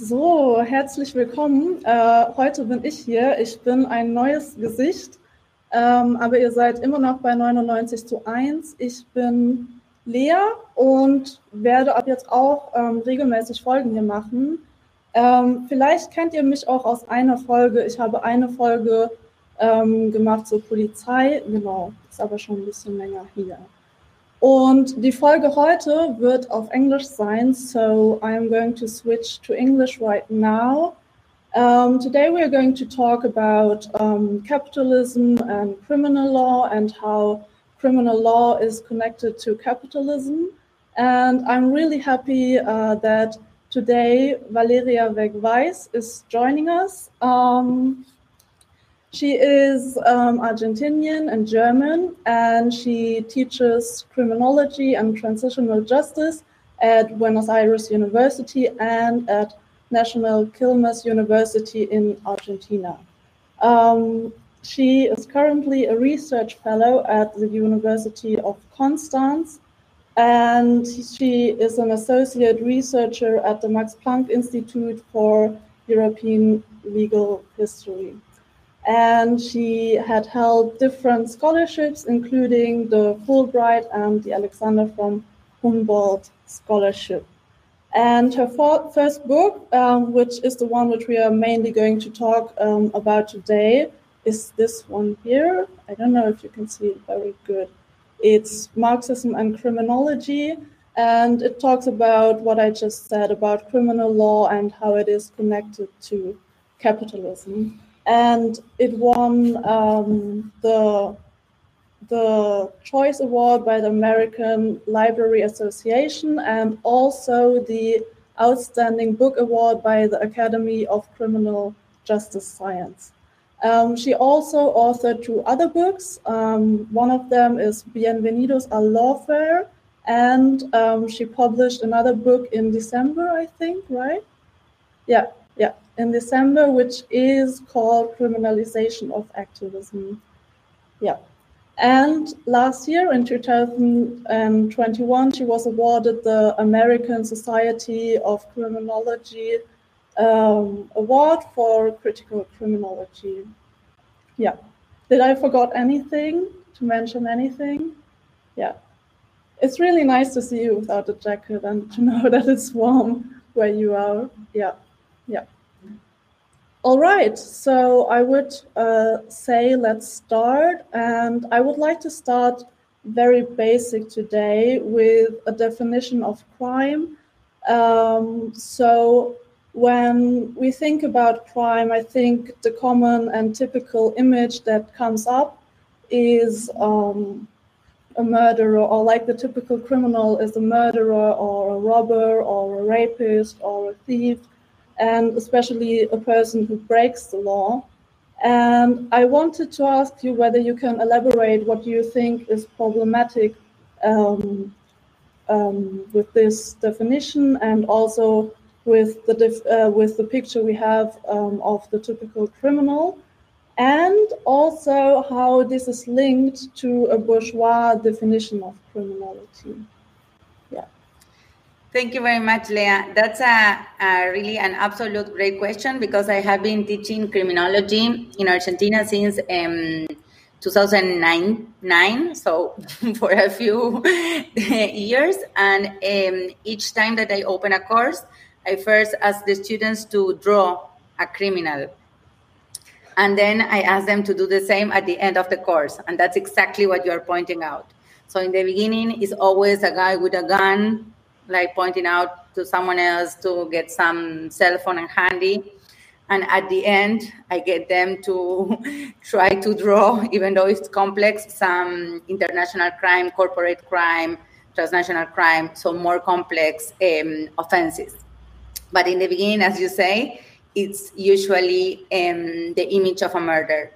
So, herzlich willkommen. Äh, heute bin ich hier. Ich bin ein neues Gesicht, ähm, aber ihr seid immer noch bei 99 zu 1. Ich bin Lea und werde ab jetzt auch ähm, regelmäßig Folgen hier machen. Ähm, vielleicht kennt ihr mich auch aus einer Folge. Ich habe eine Folge ähm, gemacht zur Polizei. Genau, ist aber schon ein bisschen länger hier. Und die Folge heute wird auf Englisch sein, so I'm going to switch to English right now. Um, today we are going to talk about um, capitalism and criminal law and how criminal law is connected to capitalism. And I'm really happy uh, that today Valeria Vegh Weis is joining us. Um, she is um, Argentinian and German, and she teaches criminology and transitional justice at Buenos Aires University and at National Quilmes University in Argentina. Um, she is currently a research fellow at the University of Constance, and she is an associate researcher at the Max Planck Institute for European Legal History. And she had held different scholarships, including the Fulbright and the Alexander von Humboldt Scholarship. And her for- first book, um, which is the one which we are mainly going to talk um, about today, is this one here. I don't know if you can see it very good. It's Marxism and Criminology, and it talks about what I just said about criminal law and how it is connected to capitalism. And it won um, the the Choice Award by the American Library Association and also the Outstanding Book Award by the Academy of Criminal Justice Science. Um, she also authored two other books. Um, one of them is Bienvenidos al Lawfare, and um, she published another book in December, I think, right? Yeah, yeah, in December, which is called Criminalization of Activism. Yeah. And last year, in 2021, she was awarded the American Society of Criminology um, award for critical criminology. Yeah. Did I forgot anything to mention anything? Yeah. It's really nice to see you without a jacket and to know that it's warm where you are. Yeah. Yeah. All right, so I would uh, say let's start, and I would like to start very basic today with a definition of crime. Um, so, when we think about crime, I think the common and typical image that comes up is um, a murderer, or like the typical criminal is a murderer, or a robber, or a rapist, or a thief, and especially a person who breaks the law. And I wanted to ask you whether you can elaborate what you think is problematic um, um, with this definition and also with the dif- uh, with the picture we have um, of the typical criminal, and also how this is linked to a bourgeois definition of criminality. Thank you very much, Lea. That's a, a, really an absolute great question because I have been teaching criminology in Argentina since um, 2009, nine, so for a few years. And um, each time that I open a course, I first ask the students to draw a criminal. And then I ask them to do the same at the end of the course. And that's exactly what you're pointing out. So in the beginning, it's always a guy with a gun, like pointing out to someone else to get some cell phone and handy. And at the end, I get them to try to draw, even though it's complex, some international crime, corporate crime, transnational crime, so more complex um, offenses. But in the beginning, as you say, it's usually um, the image of a murder.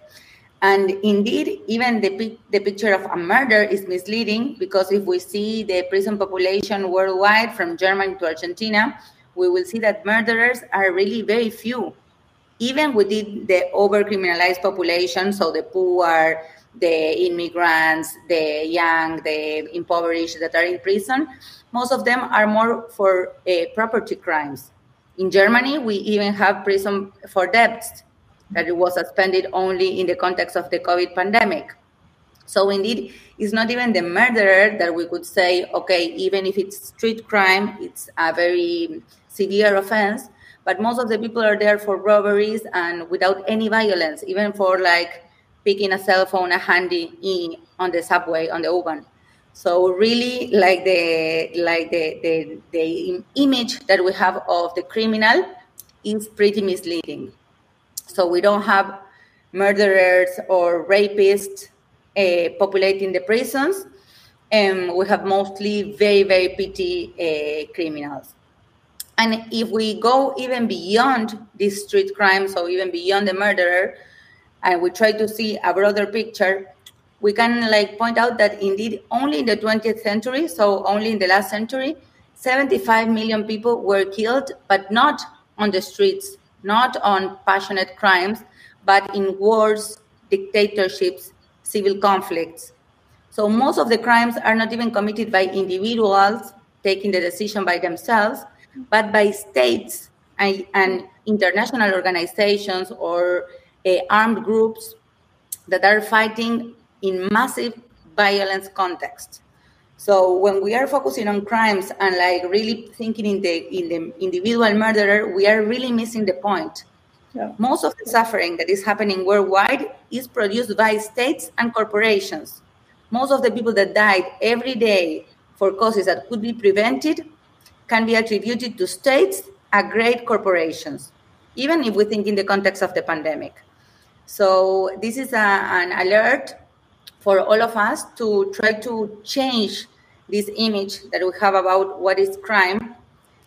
And indeed, even the, the picture of a murder is misleading because if we see the prison population worldwide from Germany to Argentina, we will see that murderers are really very few. Even within the overcriminalized population, so the poor, the immigrants, the young, the impoverished that are in prison, most of them are more for uh, property crimes In Germany, we even have prison for debts that it was suspended only in the context of the COVID pandemic. So indeed, it's not even the murderer that we could say, okay, even if it's street crime, it's a very severe offense. But most of the people are there for robberies and without any violence, even for like picking a cell phone, a handy in, on the subway, on the U-Bahn. So really, like the like the, the the image that we have of the criminal is pretty misleading. So we don't have murderers or rapists uh, populating the prisons, and we have mostly very very petty uh, criminals. And if we go even beyond these street crimes, or even beyond the murderer, and we try to see a broader picture, we can like point out that indeed only in the 20th century, so only in the last century, 75 million people were killed, but not on the streets, not on passionate crimes, but in wars, dictatorships, civil conflicts. So most of the crimes are not even committed by individuals taking the decision by themselves, but by states and, and international organizations or uh, armed groups that are fighting in massive violence context. So when we are focusing on crimes and like really thinking in the in the individual murderer, we are really missing the point. Yeah. Most of the suffering that is happening worldwide is produced by states and corporations. Most of the people that died every day for causes that could be prevented can be attributed to states and great corporations, even if we think in the context of the pandemic. So this is a, an alert for all of us to try to change this image that we have about what is crime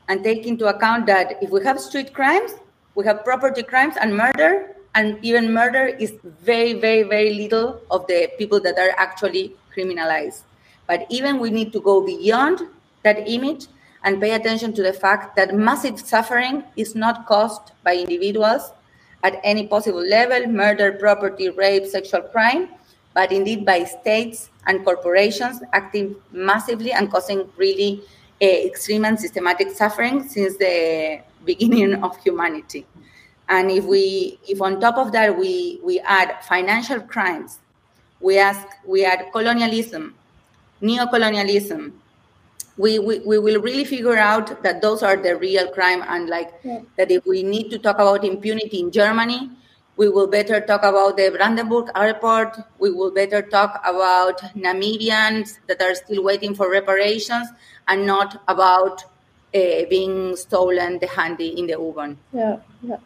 and take into account that if we have street crimes, we have property crimes and murder, and even murder is very, very, very little of the people that are actually criminalized. But even we need to go beyond that image and pay attention to the fact that massive suffering is not caused by individuals at any possible level murder, property, rape, sexual crime but indeed by states and corporations acting massively and causing really uh, extreme and systematic suffering since the beginning of humanity. And if we, if on top of that we we add financial crimes, we ask, we add colonialism, neo-colonialism, we, we, we will really figure out that those are the real crime and like yeah. that if we need to talk about impunity in Germany, we will better talk about the Brandenburg airport. We will better talk about Namibians that are still waiting for reparations and not about uh, being stolen the handy in the U-Bahn. Yeah, yeah.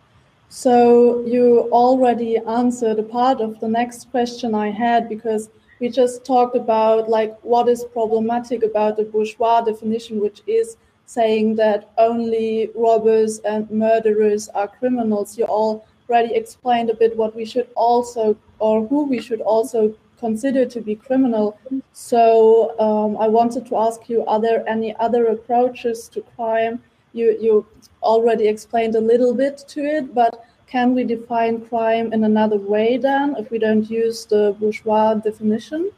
So you already answered a part of the next question I had because we just talked about like what is problematic about the bourgeois definition, which is saying that only robbers and murderers are criminals. You all already explained a bit what we should also or who we should also consider to be criminal. So um, I wanted to ask you: Are there any other approaches to crime? You you already explained a little bit to it, but can we define crime in another way then if we don't use the bourgeois definition?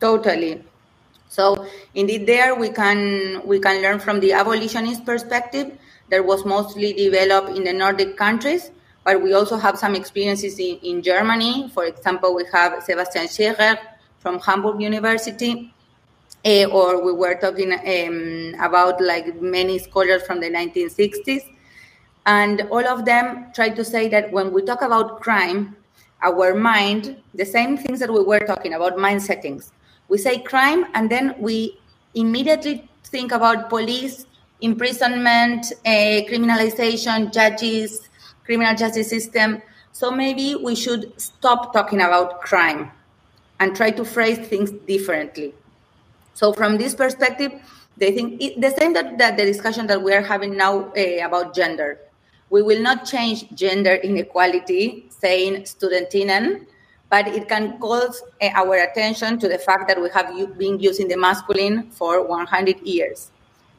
Totally. So indeed, there we can we can learn from the abolitionist perspective that was mostly developed in the Nordic countries but we also have some experiences in, in Germany. For example, we have Sebastian Scheerer from Hamburg University, uh, or we were talking um, about like many scholars from the 1960s. And all of them try to say that when we talk about crime, our mind, the same things that we were talking about, mind settings. We say crime, and then we immediately think about police, imprisonment, uh, criminalization, judges, criminal justice system. So maybe we should stop talking about crime and try to phrase things differently. So from this perspective, they think it, the same that, that the discussion that we are having now uh, about gender. We will not change gender inequality, saying studentinnen, but it can call uh, our attention to the fact that we have been using the masculine for 100 years.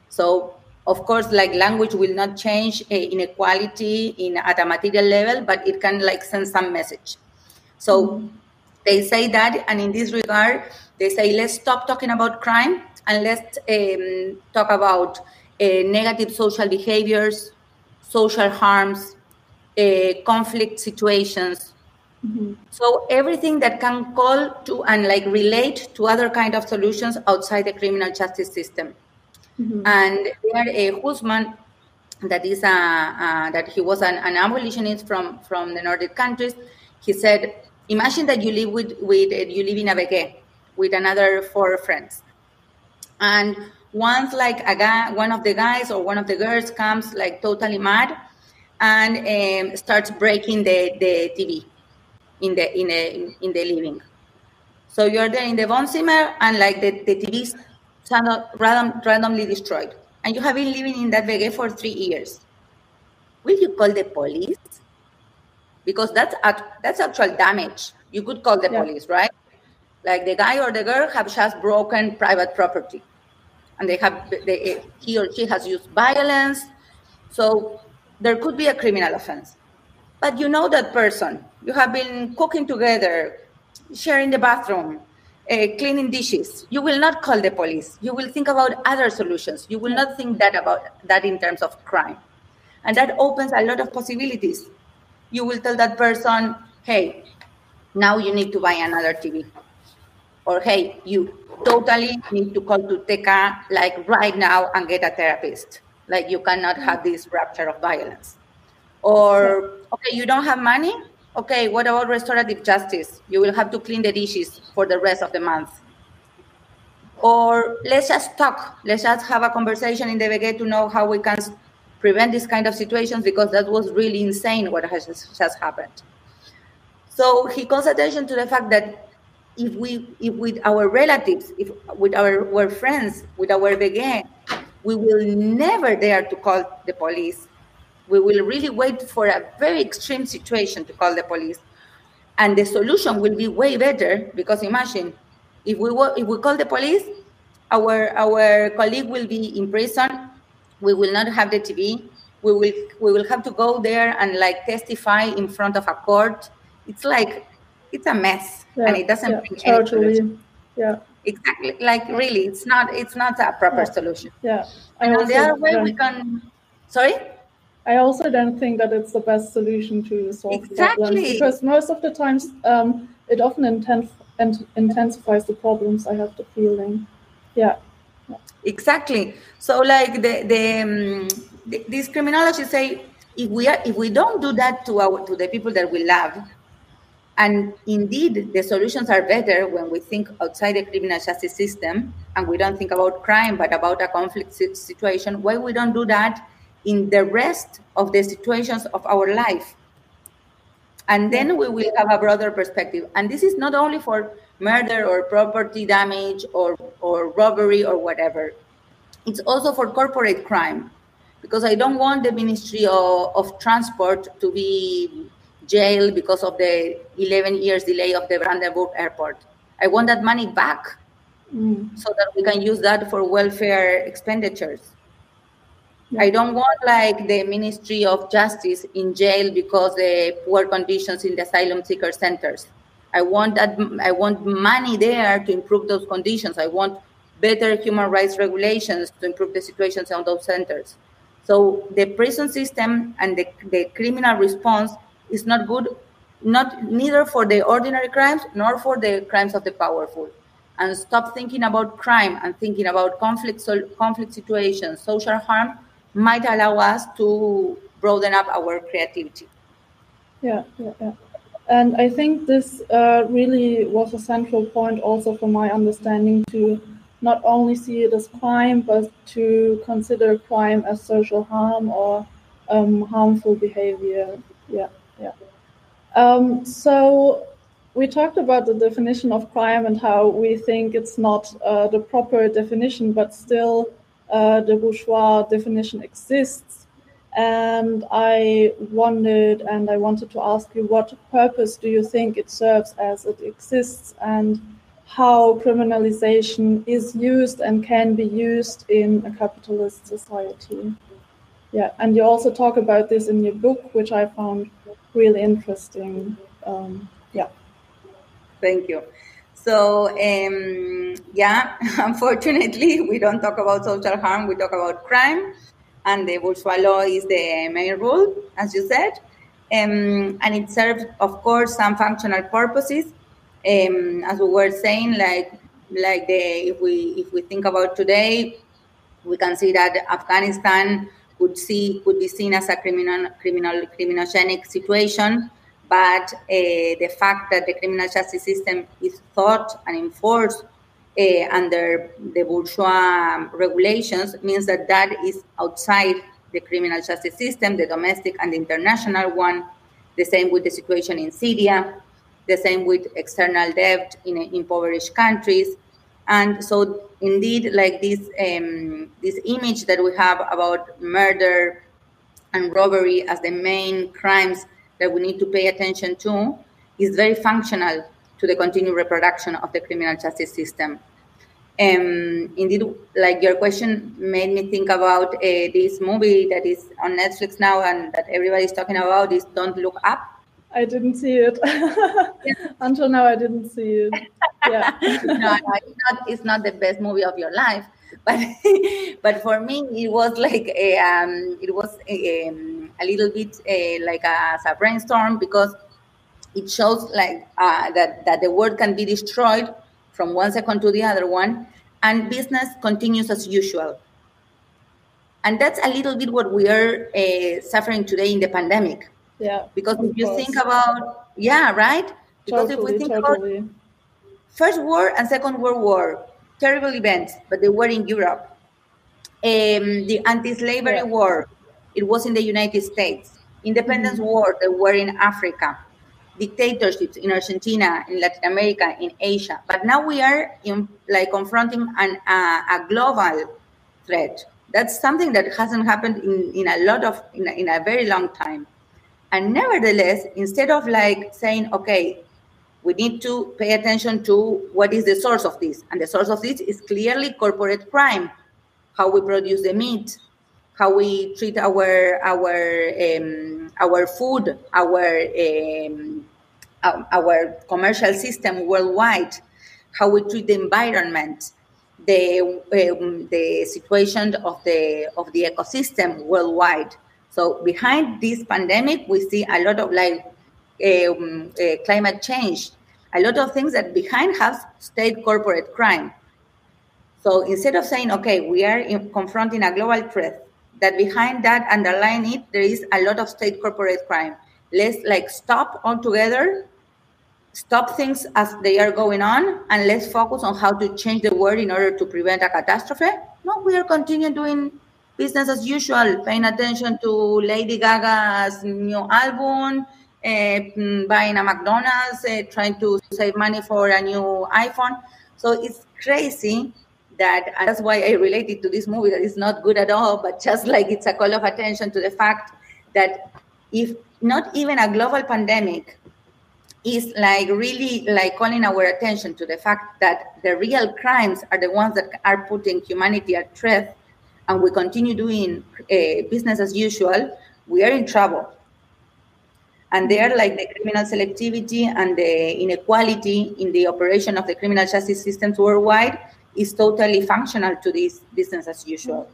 So of course, like language will not change uh, inequality in at a material level, but it can like send some message. So mm-hmm. they say that, and in this regard, they say let's stop talking about crime and let's um, talk about uh, negative social behaviors, social harms, uh, conflict situations. Mm-hmm. So everything that can call to and like relate to other kind of solutions outside the criminal justice system. Mm-hmm. And there, uh, Hulsman, that is a, uh, that he was an, an, abolitionist from from the Nordic countries. He said, imagine that you live with with uh, you live in a WG with another four friends, and once like a guy, one of the guys or one of the girls comes like totally mad and um, starts breaking the, the TV in the in the in the living. So you're there in the Wohnzimmer and like the, the TV random, randomly destroyed. And you have been living in that WG for three years. Will you call the police? Because that's that's actual damage. You could call the yeah. police, right? Like the guy or the girl have just broken private property and they have they, he or she has used violence so there could be a criminal offense but you know that person you have been cooking together sharing the bathroom uh, cleaning dishes you will not call the police you will think about other solutions you will not think that about that in terms of crime and that opens a lot of possibilities you will tell that person hey now you need to buy another tv or hey you totally need to call to TECA like right now and get a therapist. Like you cannot have this rupture of violence. Or okay, you don't have money? Okay, what about restorative justice? You will have to clean the dishes for the rest of the month. Or let's just talk. Let's just have a conversation in the WG to know how we can prevent this kind of situations because that was really insane what has just happened. So he calls attention to the fact that if we if with our relatives if with our, our friends with our WG we will never dare to call the police we will really wait for a very extreme situation to call the police. And the solution will be way better because imagine if we if we call the police our our colleague will be in prison we will not have the tv we will we will have to go there and like testify in front of a court. It's like it's a mess yeah, and it doesn't yeah, bring totally. yeah. Exactly like really it's not it's not a proper yeah. solution. yeah. And on the other way we can sorry I also don't think that it's the best solution to solve exactly. problems because most of the times um, it often inten- intensifies the problems. I have the feeling, yeah. yeah. Exactly. So, like the the, um, the these criminologists say, if we are if we don't do that to our to the people that we love, and indeed, the solutions are better when we think outside the criminal justice system and we don't think about crime, but about a conflict situation. Why we don't do that in the rest of the situations of our life? And then we will have a broader perspective. And this is not only for murder or property damage or, or robbery or whatever. It's also for corporate crime because I don't want the Ministry of, of Transport to be jailed because of the 11 years delay of the Brandenburg airport. I want that money back mm. so that we can use that for welfare expenditures. I don't want like the Ministry of Justice in jail because the poor conditions in the asylum seeker centers. I want that I want money there to improve those conditions. I want better human rights regulations to improve the situations on those centers. So the prison system and the, the criminal response is not good, not neither for the ordinary crimes nor for the crimes of the powerful. And stop thinking about crime and thinking about conflict, conflict situations, social harm might allow us to broaden up our creativity. Yeah, yeah, yeah. And I think this uh, really was a central point also for my understanding to not only see it as crime, but to consider crime as social harm or um, harmful behavior. Yeah. Yeah. Um, so we talked about the definition of crime and how we think it's not uh, the proper definition, but still uh, the bourgeois definition exists. And I wondered and I wanted to ask you what purpose do you think it serves as it exists and how criminalization is used and can be used in a capitalist society? Yeah, and you also talk about this in your book, which I found really interesting. Um, yeah. Thank you. So, um, yeah, unfortunately, we don't talk about social harm, we talk about crime. and the bourgeois law is the main rule, as you said. Um, and it serves, of course, some functional purposes. Um, as we were saying, like like the if we if we think about today, we can see that Afghanistan could see could be seen as a criminal criminal criminogenic situation but uh, the fact that the criminal justice system is thought and enforced uh, under the bourgeois regulations means that that is outside the criminal justice system, the domestic and the international one. The same with the situation in Syria, the same with external debt in impoverished countries. And so, indeed, like this, um, this image that we have about murder and robbery as the main crimes that we need to pay attention to is very functional to the continued reproduction of the criminal justice system. Um, indeed, like your question made me think about uh, this movie that is on Netflix now and that everybody's talking about is Don't Look Up. I didn't see it. Until now, I didn't see it. Yeah. no, no, it's not. It's not the best movie of your life, but but for me, it was like a, um, it was a, um, a little bit uh, like a, a brainstorm because it shows like uh, that that the world can be destroyed from one second to the other one, and business continues as usual. And that's a little bit what we are uh, suffering today in the pandemic. Yeah. Because if you think about, yeah, right? Because totally, if we think totally. about First War and Second World War, terrible events, but they were in Europe. Um, the anti-slavery yeah. war, it was in the United States. Independence mm-hmm. war, they were in Africa. Dictatorships in Argentina, in Latin America, in Asia. But now we are in, like confronting an, uh, a global threat. That's something that hasn't happened in, in a lot of in a, in a very long time. And nevertheless, instead of like saying, okay, we need to pay attention to what is the source of this. And the source of this is clearly corporate crime, how we produce the meat, how we treat our our um, our food, our um, our commercial system worldwide, how we treat the environment, the um, the situation of the of the ecosystem worldwide. So behind this pandemic, we see a lot of like um, uh, climate change, a lot of things that behind have state corporate crime. So instead of saying, okay, we are in, confronting a global threat, that behind that, underlying it, there is a lot of state corporate crime. Let's like stop altogether, stop things as they are going on, and let's focus on how to change the world in order to prevent a catastrophe. No, we are continuing doing business as usual, paying attention to Lady Gaga's new album, buying a McDonald's, uh, trying to save money for a new iPhone. So it's crazy that that's why I related to this movie that is not good at all, but just like it's a call of attention to the fact that if not even a global pandemic is like really like calling our attention to the fact that the real crimes are the ones that are putting humanity at threat and we continue doing uh, business as usual, we are in trouble. And there, like the criminal selectivity and the inequality in the operation of the criminal justice systems worldwide is totally functional to this business as usual.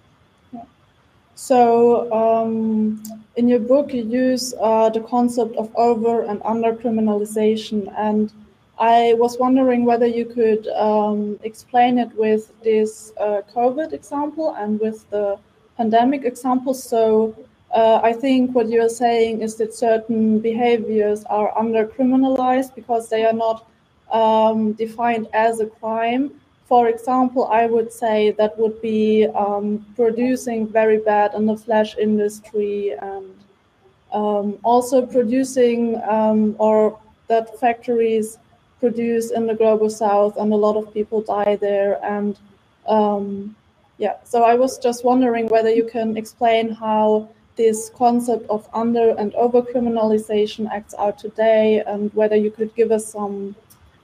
So, um, in your book, you use uh, the concept of over and under criminalization, and I was wondering whether you could um, explain it with this uh, COVID example and with the pandemic example. So uh, I think what you're saying is that certain behaviors are under criminalized because they are not um, defined as a crime. For example, I would say that would be um, producing very bad in the flesh industry and um, also producing um, or that factories produce in the global south, and a lot of people die there. And um, yeah, so I was just wondering whether you can explain how this concept of under and over criminalization acts out today, and whether you could give us some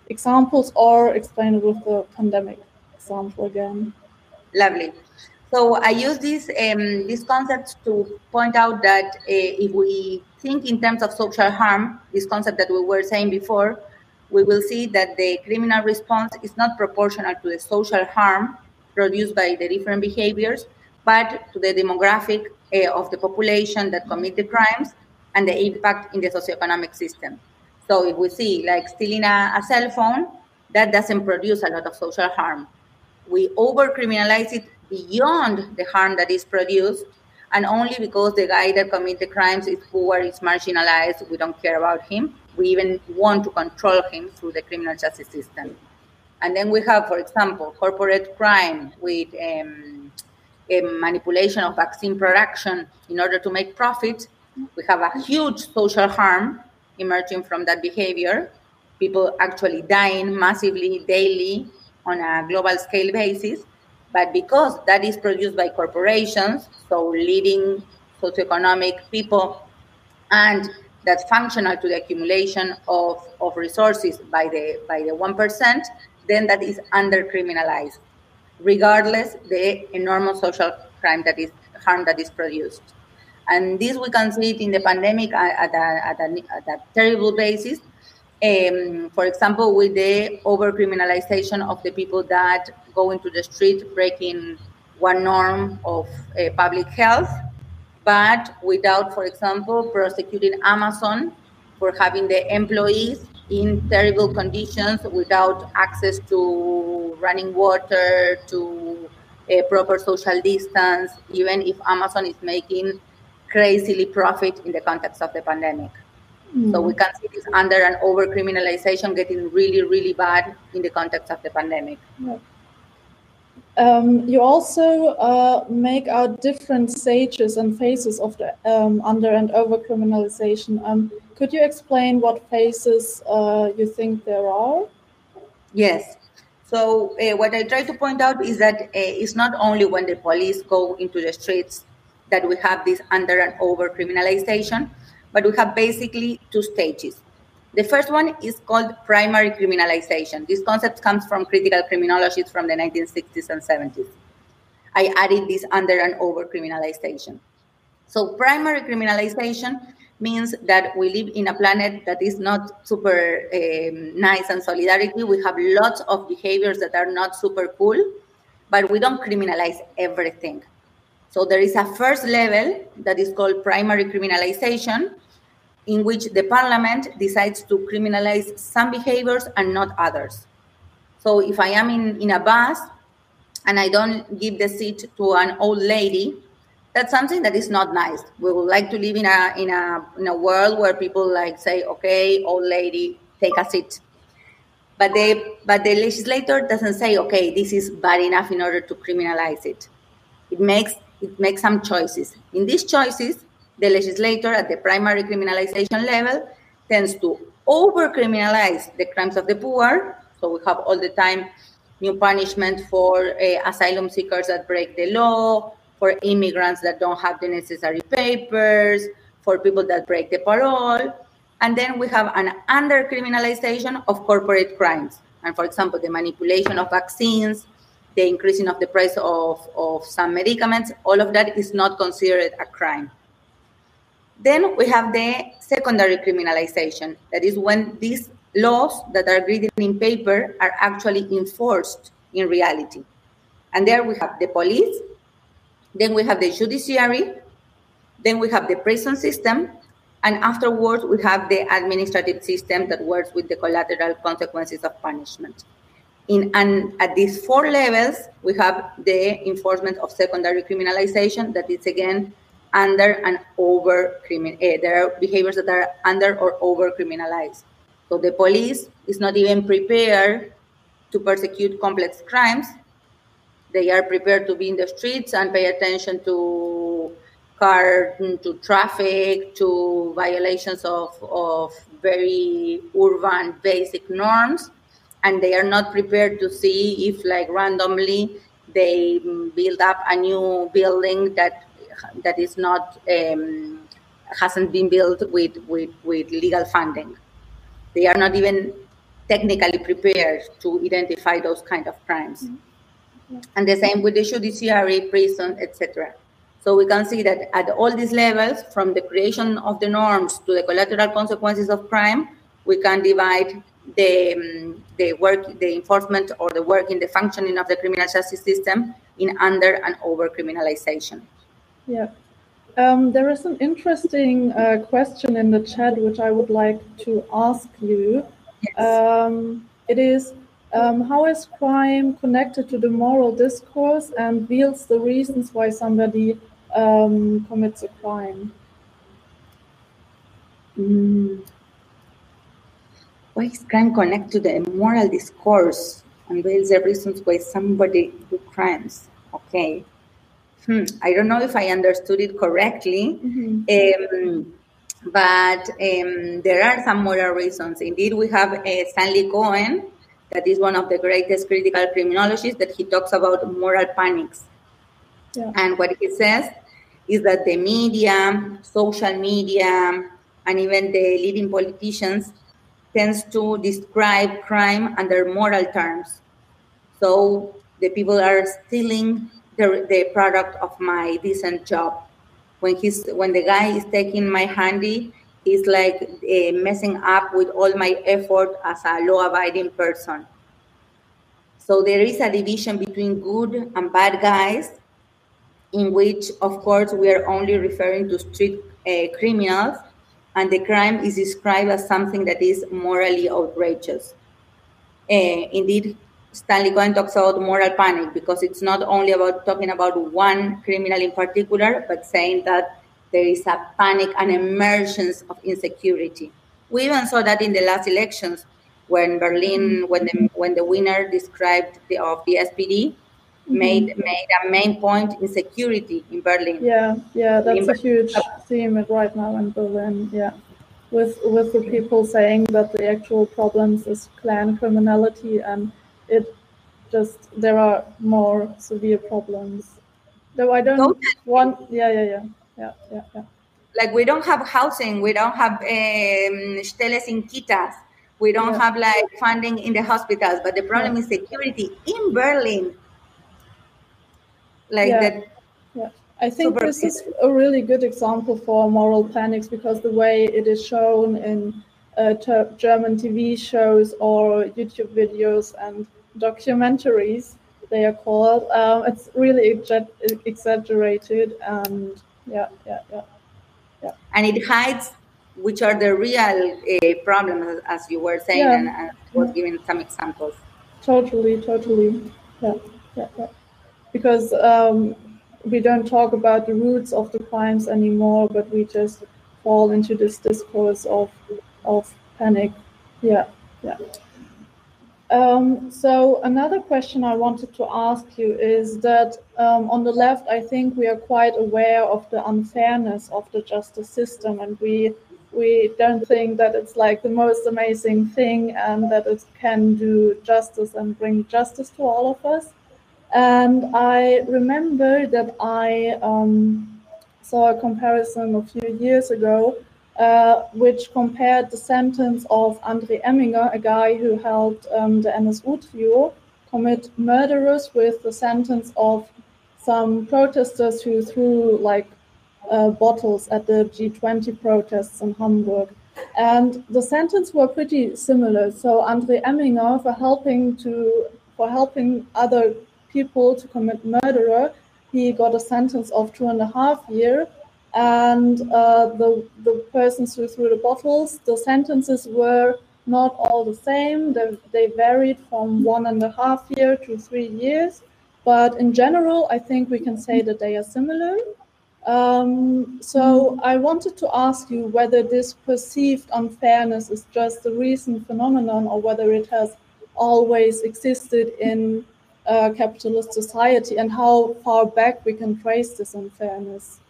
examples or explain it with the pandemic example again. Lovely. So I use this um, this concept to point out that uh, if we think in terms of social harm, this concept that we were saying before, we will see that the criminal response is not proportional to the social harm produced by the different behaviors, but to the demographic of the population that commit the crimes and the impact in the socioeconomic system. So if we see like stealing a, a cell phone, that doesn't produce a lot of social harm. We over criminalize it beyond the harm that is produced, and only because the guy that commit the crimes is poor, is marginalized, we don't care about him. We even want to control him through the criminal justice system. And then we have, for example, corporate crime with um, Um, manipulation of vaccine production in order to make profit. We have a huge social harm emerging from that behavior. People actually dying massively daily on a global scale basis. But because that is produced by corporations, so leading socioeconomic people, and that's functional to the accumulation of, of resources by the by the one percent, then that is under criminalized, regardless the enormous social crime that is harm that is produced. And this we can see it in the pandemic at a, at a, at a terrible basis. Um, for example, with the over criminalization of the people that go into the street breaking one norm of uh, public health, but without, for example, prosecuting Amazon for having the employees in terrible conditions without access to running water, to a proper social distance, even if Amazon is making crazily profit in the context of the pandemic. Mm. So we can see this under and over criminalization getting really, really bad in the context of the pandemic. Yeah. Um, you also uh, make out different stages and phases of the um, under and over criminalization. Um, could you explain what phases uh, you think there are? Yes. So uh, what I try to point out is that uh, it's not only when the police go into the streets that we have this under and over criminalization, but we have basically two stages. The first one is called primary criminalization. This concept comes from critical criminologists from the 1960s and 70s. I added this under and over criminalization. So, primary criminalization means that we live in a planet that is not super um, nice and solidarity. We have lots of behaviors that are not super cool, but we don't criminalize everything. So there is a first level that is called primary criminalization, in which the parliament decides to criminalize some behaviors and not others. So if I am in, in a bus and I don't give the seat to an old lady, that's something that is not nice. We would like to live in a in a in a world where people like say, okay, old lady, take a seat. But the but the legislator doesn't say, okay, this is bad enough in order to criminalize it. It makes it makes some choices. In these choices, the legislator at the primary criminalization level tends to over criminalize the crimes of the poor. So we have all the time new punishment for uh, asylum seekers that break the law, for immigrants that don't have the necessary papers, for people that break the parole. And then we have an under criminalization of corporate crimes. And for example, the manipulation of vaccines, the increasing of the price of, of some medicaments, all of that is not considered a crime. Then we have the secondary criminalization. That is when these laws that are written in paper are actually enforced in reality. And there we have the police, then we have the judiciary, then we have the prison system, and afterwards we have the administrative system that works with the collateral consequences of punishment. In, and at these four levels, we have the enforcement of secondary criminalization that is again under and over criminal. Uh, there are behaviors that are under or over criminalized. So the police is not even prepared to persecute complex crimes. They are prepared to be in the streets and pay attention to car, to traffic, to violations of, of very urban basic norms and they are not prepared to see if like randomly they build up a new building that that is not um, hasn't been built with, with with legal funding they are not even technically prepared to identify those kind of crimes mm-hmm. and the same with the judiciary prison etc so we can see that at all these levels from the creation of the norms to the collateral consequences of crime we can divide the, um, the work, the enforcement or the work in the functioning of the criminal justice system in under and over criminalization. Yeah. Um, there is an interesting uh, question in the chat which I would like to ask you. Yes. Um, it is um, how is crime connected to the moral discourse and reveals the reasons why somebody um, commits a crime? Mm. Why is crime connected to the moral discourse and reveals the reasons why somebody do crimes? Okay. Hmm. I don't know if I understood it correctly. Mm-hmm. Um, but um, there are some moral reasons. Indeed, we have uh, Stanley Cohen, that is one of the greatest critical criminologists, that he talks about moral panics. Yeah. And what he says is that the media, social media, and even the leading politicians tends to describe crime under moral terms. So the people are stealing the, the product of my decent job. When he's when the guy is taking my handy, he's like uh, messing up with all my effort as a law-abiding person. So there is a division between good and bad guys, in which, of course, we are only referring to street uh, criminals, and the crime is described as something that is morally outrageous. Uh, indeed, Stanley Cohen talks about moral panic because it's not only about talking about one criminal in particular, but saying that there is a panic and emergence of insecurity. We even saw that in the last elections when Berlin, when the when the winner described the, of the SPD mm-hmm. made made a main point insecurity in Berlin. Yeah, yeah, that's in a huge theme right now in Berlin. Yeah, with with the people saying that the actual problems is clan criminality and it just there are more severe problems. Though I don't want. Yeah, yeah, yeah, yeah, yeah, yeah. Like we don't have housing, we don't have um, steles in Kitas, we don't yeah. have like funding in the hospitals, but the problem yeah. is security in Berlin. Like yeah. that. Yeah. I think this is a really good example for moral panics because the way it is shown in uh, German TV shows or YouTube videos and documentaries they are called. Um, it's really exa- exaggerated and yeah, yeah, yeah, yeah. And it hides which are the real uh, problems, as you were saying, yeah. and, and was giving some examples. Totally, totally, yeah, yeah, yeah. Because um, we don't talk about the roots of the crimes anymore, but we just fall into this discourse of of panic. Yeah, yeah. Um, so another question I wanted to ask you is that um, on the left, I think we are quite aware of the unfairness of the justice system, and we we don't think that it's like the most amazing thing and that it can do justice and bring justice to all of us. And I remember that I um, saw a comparison a few years ago uh, which compared the sentence of Andre Eminger, a guy who helped um, the NSU trio commit murderers, with the sentence of some protesters who threw like uh, bottles at the G20 protests in Hamburg. And the sentence were pretty similar. So Andre Eminger for helping to for helping other people to commit murder, he got a sentence of two and a half year and uh, the the persons who threw the bottles, the sentences were not all the same. They, they varied from one and a half year to three years, but in general, I think we can say that they are similar. Um, so I wanted to ask you whether this perceived unfairness is just a recent phenomenon or whether it has always existed in uh, capitalist society and how far back we can trace this unfairness.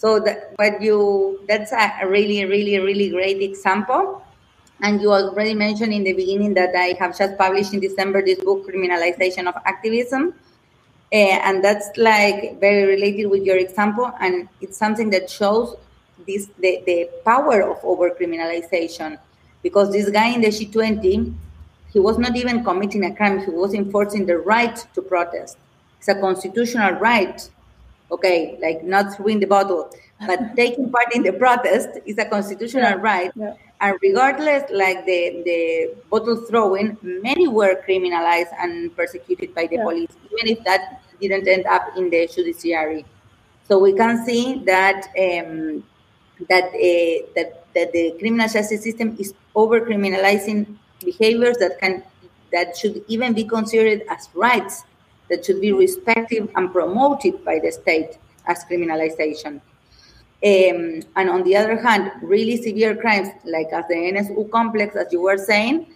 So that what you that's a really, really, really great example. And you already mentioned in the beginning that I have just published in December this book, Criminalization of Activism. Uh, and that's like very related with your example. And it's something that shows this the, the power of overcriminalization. Because this guy in the G20, he was not even committing a crime, he was enforcing the right to protest. It's a constitutional right okay, like not throwing the bottle, but taking part in the protest is a constitutional yeah. right. Yeah. and regardless, like the, the bottle throwing, many were criminalized and persecuted by the yeah. police, even if that didn't end up in the judiciary. So we can see that um, that uh, that that the criminal justice system is over criminalizing behaviors that can that should even be considered as rights that should be respected and promoted by the state as criminalization. Um, and on the other hand, really severe crimes like as the NSU complex, as you were saying,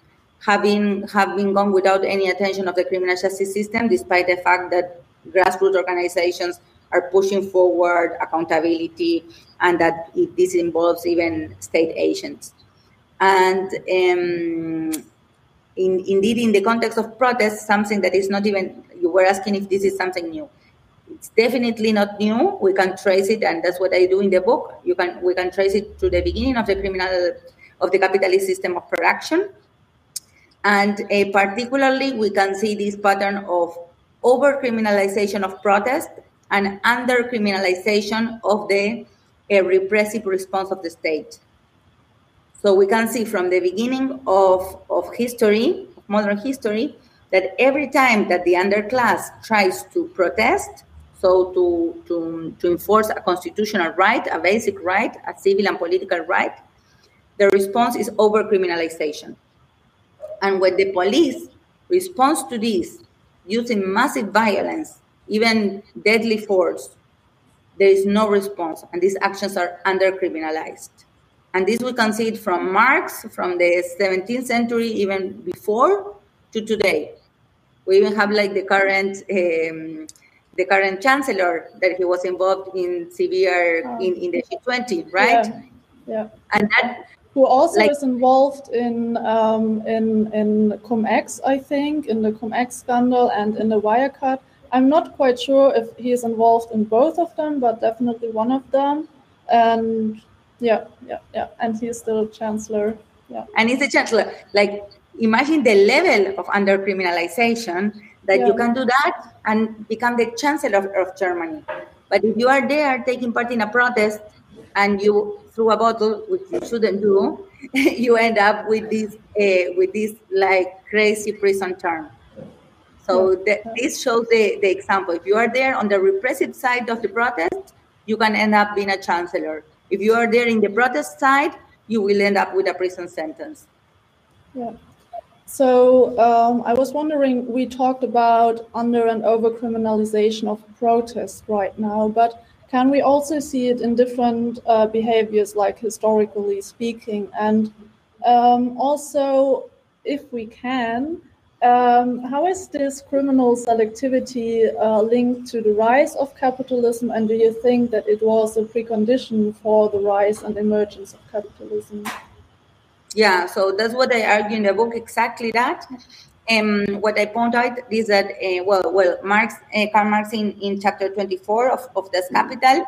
have been have been gone without any attention of the criminal justice system, despite the fact that grassroots organizations are pushing forward accountability and that it, this involves even state agents. And um, in, indeed, in the context of protests, something that is not even, you were asking if this is something new. It's definitely not new. We can trace it, and that's what I do in the book. You can we can trace it to the beginning of the criminal of the capitalist system of production, and uh, particularly we can see this pattern of over criminalization of protest and under criminalization of the uh, repressive response of the state. So we can see from the beginning of, of history, modern history, that every time that the underclass tries to protest, so to, to, to enforce a constitutional right, a basic right, a civil and political right, the response is over criminalization. And when the police responds to this using massive violence, even deadly force, there is no response, and these actions are under criminalized. And this we can see it from Marx, from the 17th century, even before to today. We even have like the current um, the current chancellor that he was involved in severe oh. in, in the G20, right? Yeah. yeah. And that who also like, is involved in um, in in Cum-Ex, I think, in the Cum-Ex scandal and in the Wirecard. I'm not quite sure if he is involved in both of them, but definitely one of them. And yeah, yeah, yeah. And he's still chancellor. Yeah. And he's a chancellor. Like, imagine the level of under criminalization that yeah. you can do that and become the chancellor of, of Germany. But if you are there taking part in a protest and you threw a bottle, which you shouldn't do, you end up with this uh, with this like crazy prison term. So the, this shows the, the example. If you are there on the repressive side of the protest, you can end up being a chancellor. If you are there in the protest side, you will end up with a prison sentence. Yeah. So um, I was wondering, we talked about under and over criminalization of protest right now, but can we also see it in different uh, behaviors, like historically speaking? And um, also, if we can, um, how is this criminal selectivity uh, linked to the rise of capitalism? And do you think that it was a precondition for the rise and emergence of capitalism? Yeah, so that's what I argue in the book, exactly that. And um, what I point out is that, uh, well, well, Marx, uh, Karl Marx in, in chapter 24 of, of Das Kapital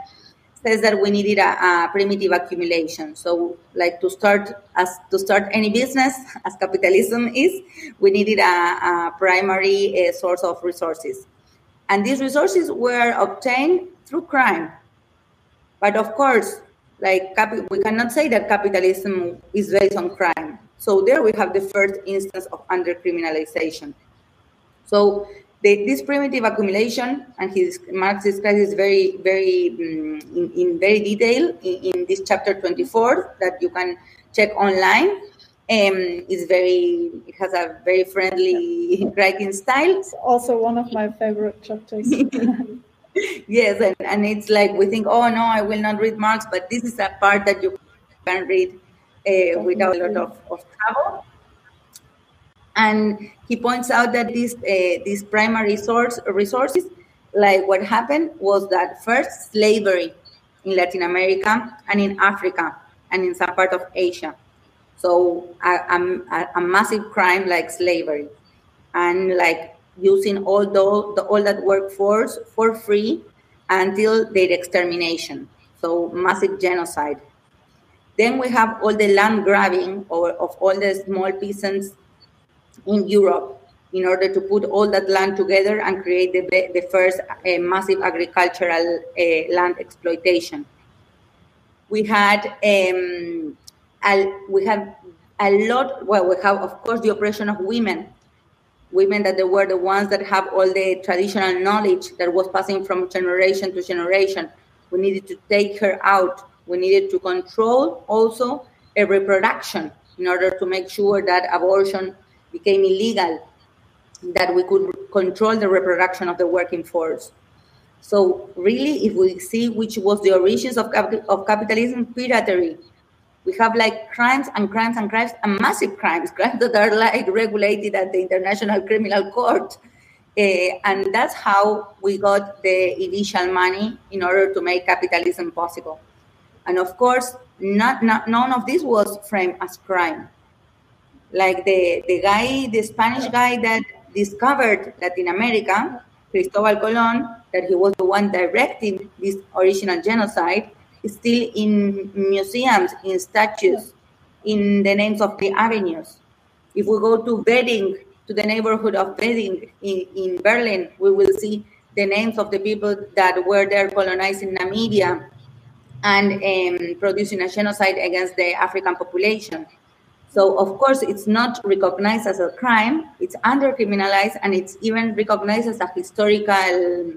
says that we needed a, a, primitive accumulation. So, like to start as to start any business, as capitalism is, we needed a, a primary uh, source of resources, and these resources were obtained through crime. But of course, like we cannot say that capitalism is based on crime. So there we have the first instance of under criminalization. So the, this primitive accumulation, and his Marx describes this very, very um, in, in, very detail in, in, this chapter 24 that you can check online. Um, is very it has a very friendly writing style. It's also one of my favorite chapters. yes, and, and it's like we think, oh no, I will not read Marx, but this is a part that you can read uh, without a lot of, of trouble. And he points out that these uh, these primary source resources, like what happened was that first slavery in Latin America and in Africa and in some part of Asia. So a, a, a massive crime like slavery, and like using all the, the all that workforce for free until their extermination. So massive genocide. Then we have all the land grabbing or, of all the small peasants in Europe in order to put all that land together and create the, the first uh, massive agricultural uh, land exploitation. We had um, we have a lot. Well, we have, of course, the oppression of women. Women that they were the ones that have all the traditional knowledge that was passing from generation to generation. We needed to take her out. We needed to control also a reproduction in order to make sure that abortion became illegal, that we could control the reproduction of the working force. So really, if we see which was the origins of, of capitalism, piratery, we have like crimes and crimes and crimes and massive crimes, crimes that are like regulated at the International Criminal Court. Uh, and that's how we got the initial money in order to make capitalism possible. And of course, not, not, none of this was framed as crime. Like the, the guy, the Spanish guy that discovered Latin America, Cristobal Colon, that he was the one directing this original genocide, still in museums, in statues, in the names of the avenues. If we go to Wedding, to the neighborhood of Wedding in, in Berlin, we will see the names of the people that were there colonizing Namibia and um, producing a genocide against the African population. So, of course, it's not recognized as a crime, it's under criminalized, and it's even recognized as a historical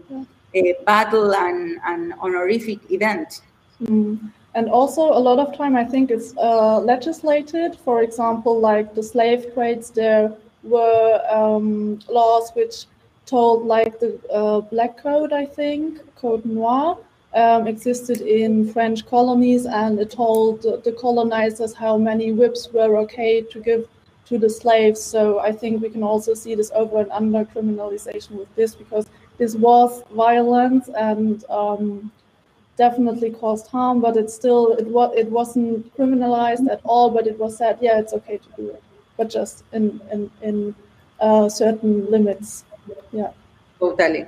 uh, battle and an honorific event. Mm. And also, a lot of time, I think it's uh, legislated. For example, like the slave trades, there were um, laws which told, like the uh, Black Code, I think, Code Noir, um, existed in French colonies, and it told the colonizers how many whips were okay to give to the slaves. So I think we can also see this over and under criminalization with this because this was violence and um, definitely caused harm, but it still it was it wasn't criminalized at all. But it was said, yeah, it's okay to do it, but just in in in uh, certain limits. Yeah. Totally.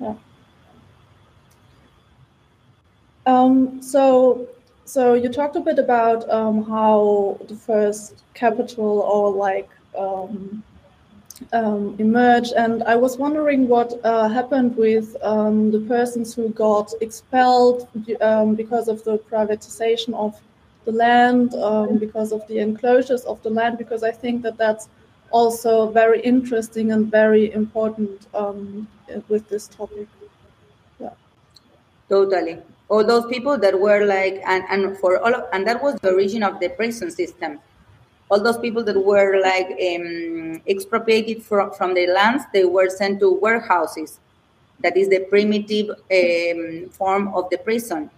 Yeah. Um, so, so you talked a bit about um, how the first capital or like um, um emerged, and I was wondering what uh, happened with um, the persons who got expelled um, because of the privatization of the land, because of the enclosures of the land, because I think that that's also very interesting and very important with this topic. Yeah. Totally all those people that were like and, and for all of, and that was the origin of the prison system all those people that were like um, expropriated from, from their lands they were sent to warehouses. That is the primitive um, form of the prison.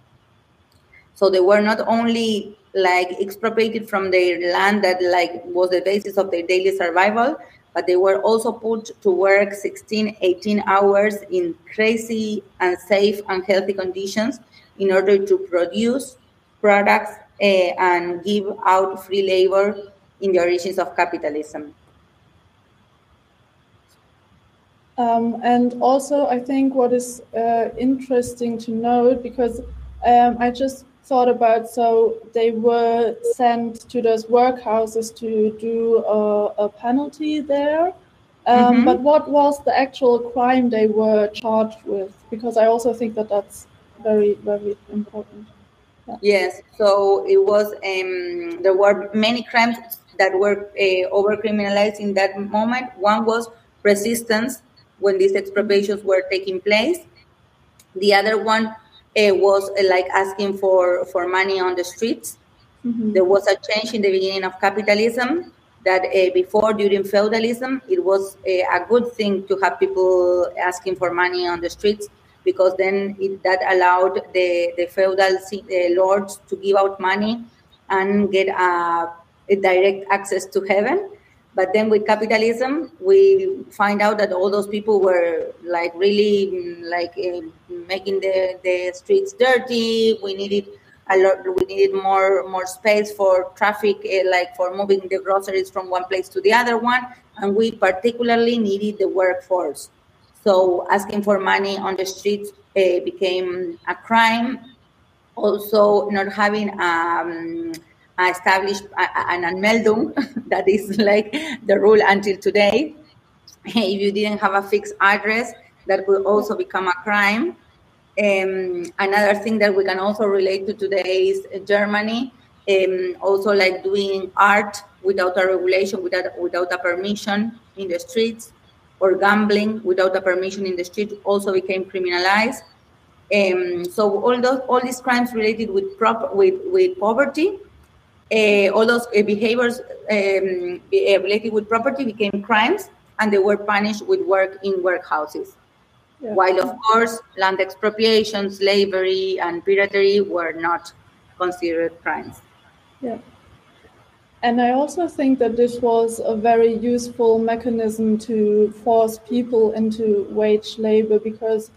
So they were not only like expropriated from their land that like was the basis of their daily survival but they were also put to work 16 18 hours in crazy unsafe unhealthy conditions in order to produce products uh, and give out free labor in the origins of capitalism. Um, and also, I think what is uh, interesting to note, because um, I just thought about so they were sent to those workhouses to do a, a penalty there. Um, mm-hmm. But what was the actual crime they were charged with? Because I also think that that's very very important yeah. yes so it was um, there were many crimes that were uh, over criminalized in that moment. One was resistance when these expropriations were taking place. The other one uh, was uh, like asking for for money on the streets. Mm-hmm. there was a change in the beginning of capitalism that uh, before during feudalism it was a good thing to have people asking for money on the streets because then it, that allowed the, the feudal lords to give out money and get a direct access to heaven. But then with capitalism, we find out that all those people were like really mm, like uh, making the, the streets dirty. We needed a lot. We needed more more space for traffic, uh, like for moving the groceries from one place to the other one. And we particularly needed the workforce. So asking for money on the streets uh, became a crime. Also, not having um, established an anmeldung, that is like the rule until today. If you didn't have a fixed address, that could also become a crime. Um, another thing that we can also relate to today is Germany. um, also like doing art without a regulation, without, without a permission in the streets, or gambling without a permission in the street also became criminalized. Um, so all those all these crimes related with prop with with poverty, uh, all those uh, behaviors um, related with property became crimes, and they were punished with work in workhouses. Yeah. While of course land expropriation, slavery, and piratery were not considered crimes. Yeah. And I also think that this was a very useful mechanism to force people into wage labor because,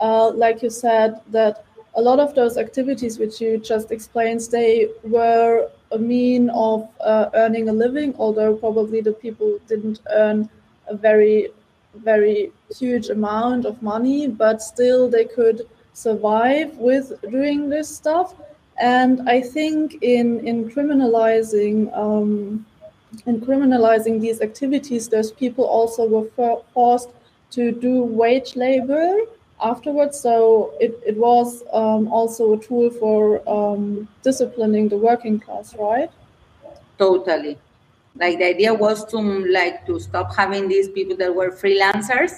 uh, like you said, that a lot of those activities which you just explained, they were a mean of uh, earning a living, although probably the people didn't earn a very, very huge amount of money, but still they could survive with doing this stuff. And I think in in criminalizing um, in criminalizing these activities, those people also were for, forced to do wage labor afterwards. So it, it was um, also a tool for um, disciplining the working class, right? Totally like the idea was to like to stop having these people that were freelancers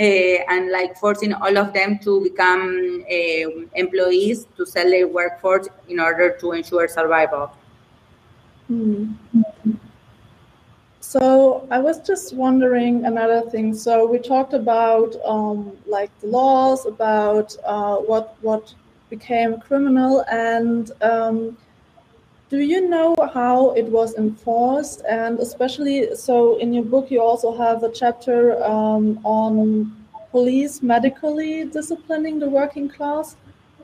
uh, and like forcing all of them to become uh, employees to sell their workforce in order to ensure survival hmm. So i was just wondering another thing so we talked about um, like the laws about uh, what what became criminal and um, do you know how it was enforced? And especially, so in your book, you also have a chapter um, on police medically disciplining the working class.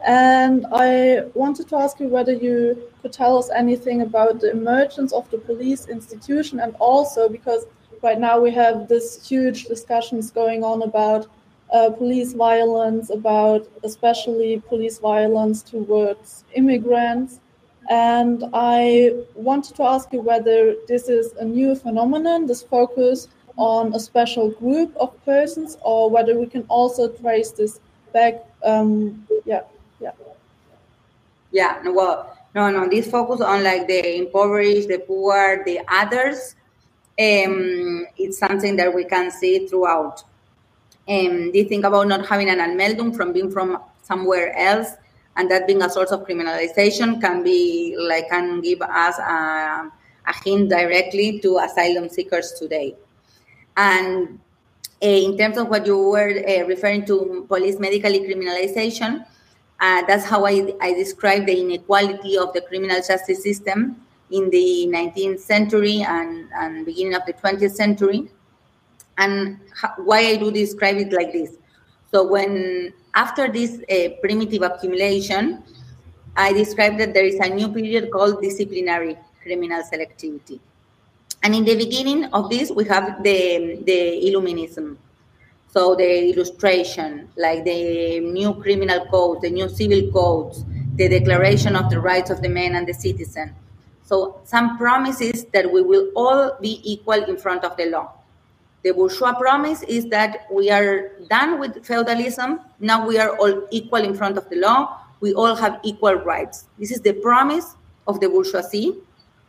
And I wanted to ask you whether you could tell us anything about the emergence of the police institution, and also because right now we have this huge discussions going on about uh, police violence, about especially police violence towards immigrants. And I wanted to ask you whether this is a new phenomenon, this focus on a special group of persons, or whether we can also trace this back. Um, yeah, yeah. Yeah, well, no, no, this focus on like the impoverished, the poor, the others, um, it's something that we can see throughout. Um, they think about not having an anmeldung from being from somewhere else and that being a source of criminalization can be like can give us a, a hint directly to asylum seekers today. And uh, in terms of what you were uh, referring to, police medically criminalization, uh, that's how I, I describe the inequality of the criminal justice system in the 19th century and, and beginning of the 20th century. And why I do describe it like this. So when after this uh, primitive accumulation, I described that there is a new period called disciplinary criminal selectivity. And in the beginning of this, we have the, the Illuminism. So the illustration, like the new criminal code, the new civil codes, the declaration of the rights of the man and the citizen. So some promises that we will all be equal in front of the law. The bourgeois promise is that we are done with feudalism. Now we are all equal in front of the law. We all have equal rights. This is the promise of the bourgeoisie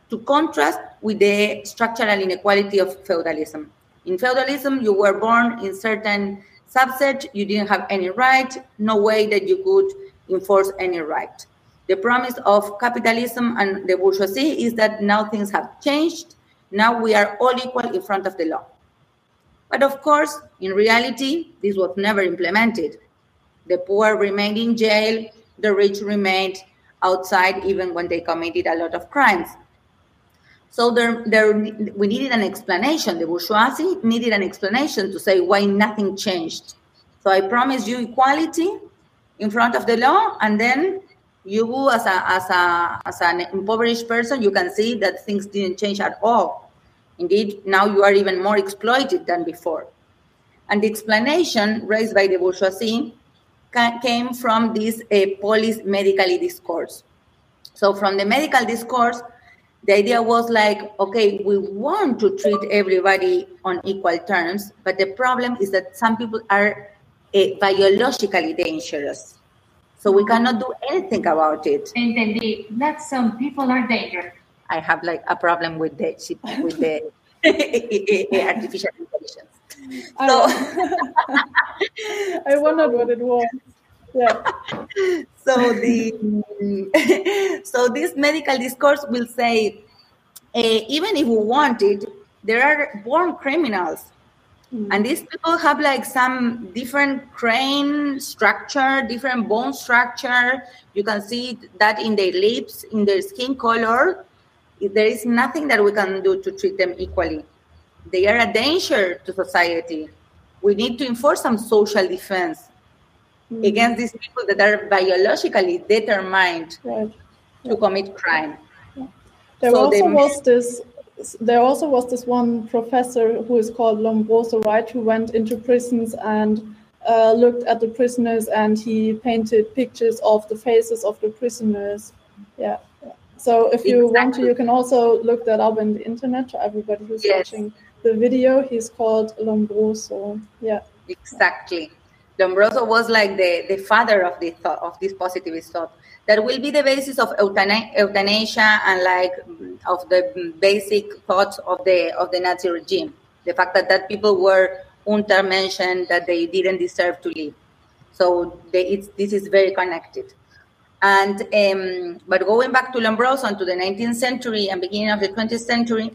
to contrast with the structural inequality of feudalism. In feudalism, you were born in certain subset, you didn't have any right, no way that you could enforce any right. The promise of capitalism and the bourgeoisie is that now things have changed. Now we are all equal in front of the law. But of course, in reality, this was never implemented. The poor remained in jail, the rich remained outside even when they committed a lot of crimes. So there, there, we needed an explanation. The bourgeoisie needed an explanation to say why nothing changed. So I promise you equality in front of the law, and then you, as a as a as an impoverished person, you can see that things didn't change at all. Indeed, now you are even more exploited than before. And the explanation raised by the bourgeoisie came from this uh, police medically discourse. So, from the medical discourse, the idea was like, okay, we want to treat everybody on equal terms, but the problem is that some people are uh, biologically dangerous. So we cannot do anything about it. Entendí. That some people are dangerous. I have like a problem with the with the artificial intelligence. So I wondered what it was. So the so this medical discourse will say, uh, even if we want it, there are born criminals. Mm. And these people have like some different crane structure, different bone structure. You can see that in their lips, in their skin color. There is nothing that we can do to treat them equally. They are a danger to society. We need to enforce some social defense mm. against these people that are biologically determined right. to commit crime. There so also was this there also was this one professor who is called Lombroso, right, who went into prisons and uh, looked at the prisoners and he painted pictures of the faces of the prisoners. Yeah. So if you exactly. want to, you can also look that up in the internet to everybody who's yes. watching the video. He's called Lombroso. Yeah. Exactly. Lombroso was like the, the father of this thought, of this positivist thought that will be the basis of euthanasia and like of the basic thoughts of the of the Nazi regime. The fact that that people were Untermenschen that they didn't deserve to live. So they, this is very connected. And um, but going back to Lombroso and to the 19th century and beginning of the 20th century,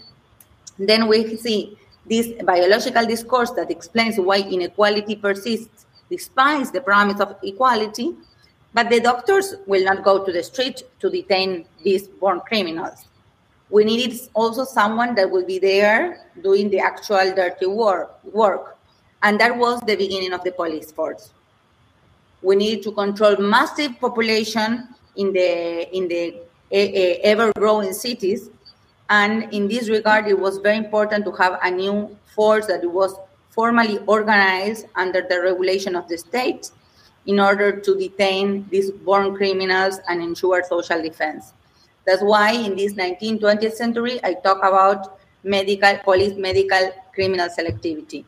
then we see this biological discourse that explains why inequality persists despite the promise of equality, but the doctors will not go to the street to detain these born criminals. We needed also someone that will be there doing the actual dirty work, work. And that was the beginning of the police force. We needed to control massive population in the in the ever growing cities. And in this regard, it was very important to have a new force that was formally organized under the regulation of the state in order to detain these born criminals and ensure social defense. That's why in this 19th, 20th century, I talk about medical, police medical criminal selectivity.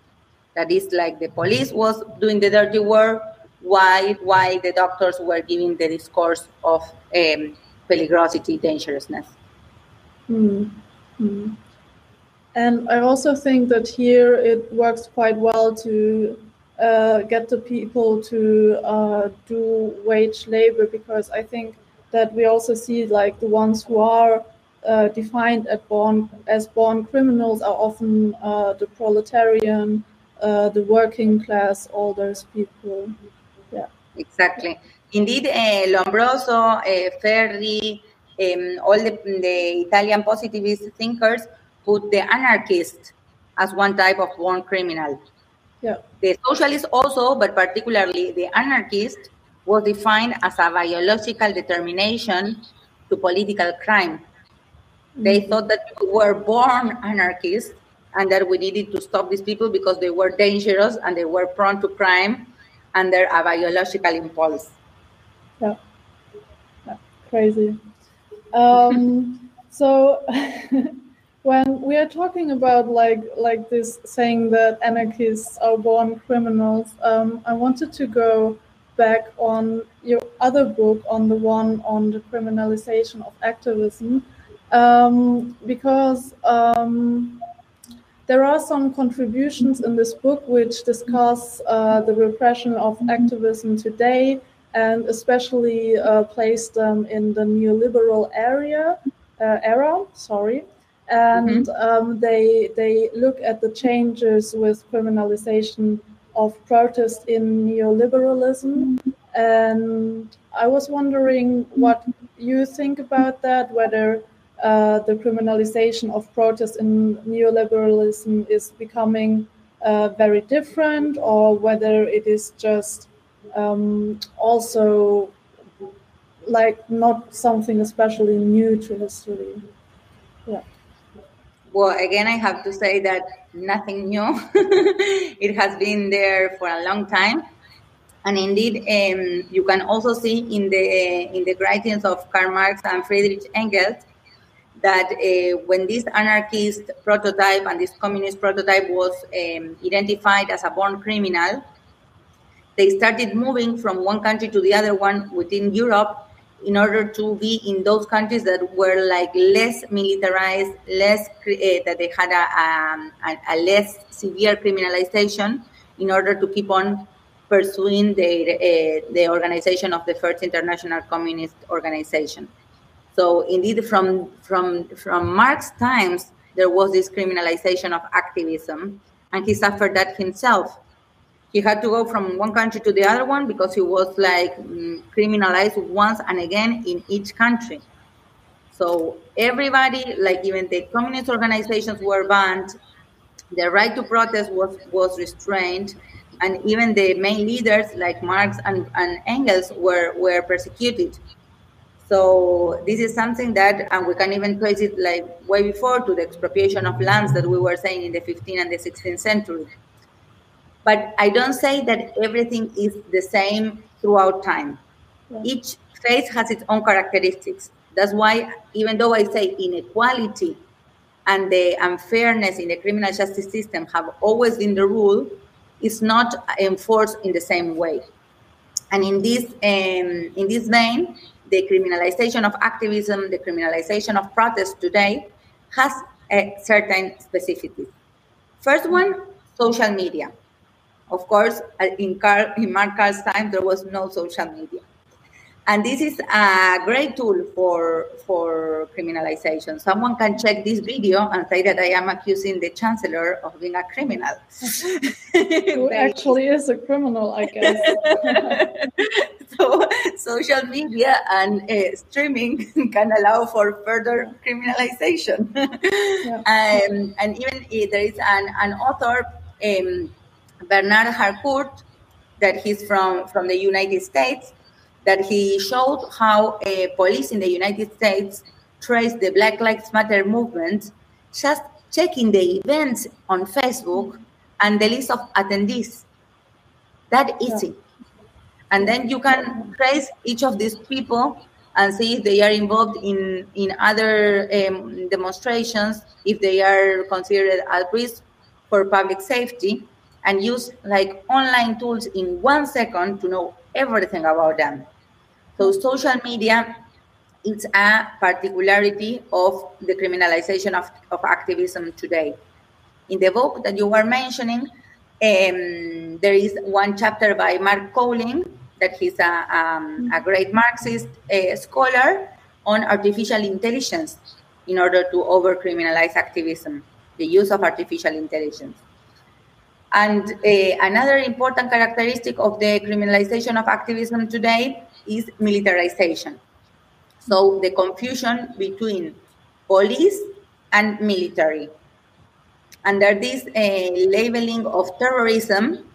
That is like the police was doing the dirty work, why while the doctors were giving the discourse of um, peligrosity, dangerousness. Mm. And I also think that here it works quite well to uh, get the people to uh, do wage labor because I think that we also see like the ones who are uh, defined born as born criminals are often uh, the proletarian, uh, the working class, all those people. Yeah, exactly. Indeed, uh, Lombroso, Ferri, um, all the, the Italian positivist thinkers put the anarchist as one type of born criminal. Yeah. The socialist also, but particularly the anarchist, was defined as a biological determination to political crime. Mm-hmm. They thought that we were born anarchists and that we needed to stop these people because they were dangerous and they were prone to crime under a biological impulse. Yeah, yeah. crazy. Um, so when we are talking about like like this saying that anarchists are born criminals um, i wanted to go back on your other book on the one on the criminalization of activism um, because um, there are some contributions in this book which discuss uh, the repression of activism today and especially uh, place them in the neoliberal area uh, era sorry and mm-hmm. um, they they look at the changes with criminalization of protest in neoliberalism. And I was wondering what you think about that, whether uh, the criminalization of protest in neoliberalism is becoming uh, very different, or whether it is just um, also like not something especially new to history. Yeah. Well, again, I have to say that nothing new. it has been there for a long time. And indeed, um, you can also see in the in the writings of Karl Marx and Friedrich Engels that uh, when this anarchist prototype and this communist prototype was um, identified as a born criminal, they started moving from one country to the other one within Europe in order to be in those countries that were like less militarized, less uh, that they had a, um, a, a, less severe criminalization, in order to keep on pursuing the uh, the organization of the first international communist organization. So indeed, from from from Marx's times, there was this criminalization of activism, and he suffered that himself he had to go from one country to the other one because he was like mm, criminalized once and again in each country. So everybody, like even the communist organizations were banned, the right to protest was, was restrained, and even the main leaders like Marx and, and Engels were, were persecuted. So this is something that, and we can even trace it like way before to the expropriation of lands that we were saying in the 15th and the 16th century. But I don't say that everything is the same throughout time. Yeah. Each phase has its own characteristics. That's why, even though I say inequality and the unfairness in the criminal justice system have always been the rule, it's not enforced in the same way. And in this um, in this vein, the criminalization of activism, the criminalization of protest today, has a certain specificity. First one, social media. Of course, uh, in, Karl, in Mark Karl's time, there was no social media. And this is a great tool for, for criminalization. Someone can check this video and say that I am accusing the chancellor of being a criminal. Who actually is a criminal, I guess. so, social media and uh, streaming can allow for further criminalization. Yeah. Um, and even uh, there is an, an author. Um, Bernard Harcourt, that he's from, from the United States, that he showed how a police in the United States traced the Black Lives Matter movement just checking the events on Facebook and the list of attendees. That easy. And then you can trace each of these people and see if they are involved in, in other um, demonstrations, if they are considered at risk for public safety and use like online tools in one second to know everything about them. So social media it's a particularity of the criminalization of, of activism today. In the book that you were mentioning, um, there is one chapter by Mark Cowling, that he's a, um, a great Marxist uh, scholar on artificial intelligence in order to over criminalize activism, the use of artificial intelligence. And uh, another important characteristic of the criminalization of activism today is militarization. So the confusion between police and military. Under this uh, labeling of terrorism,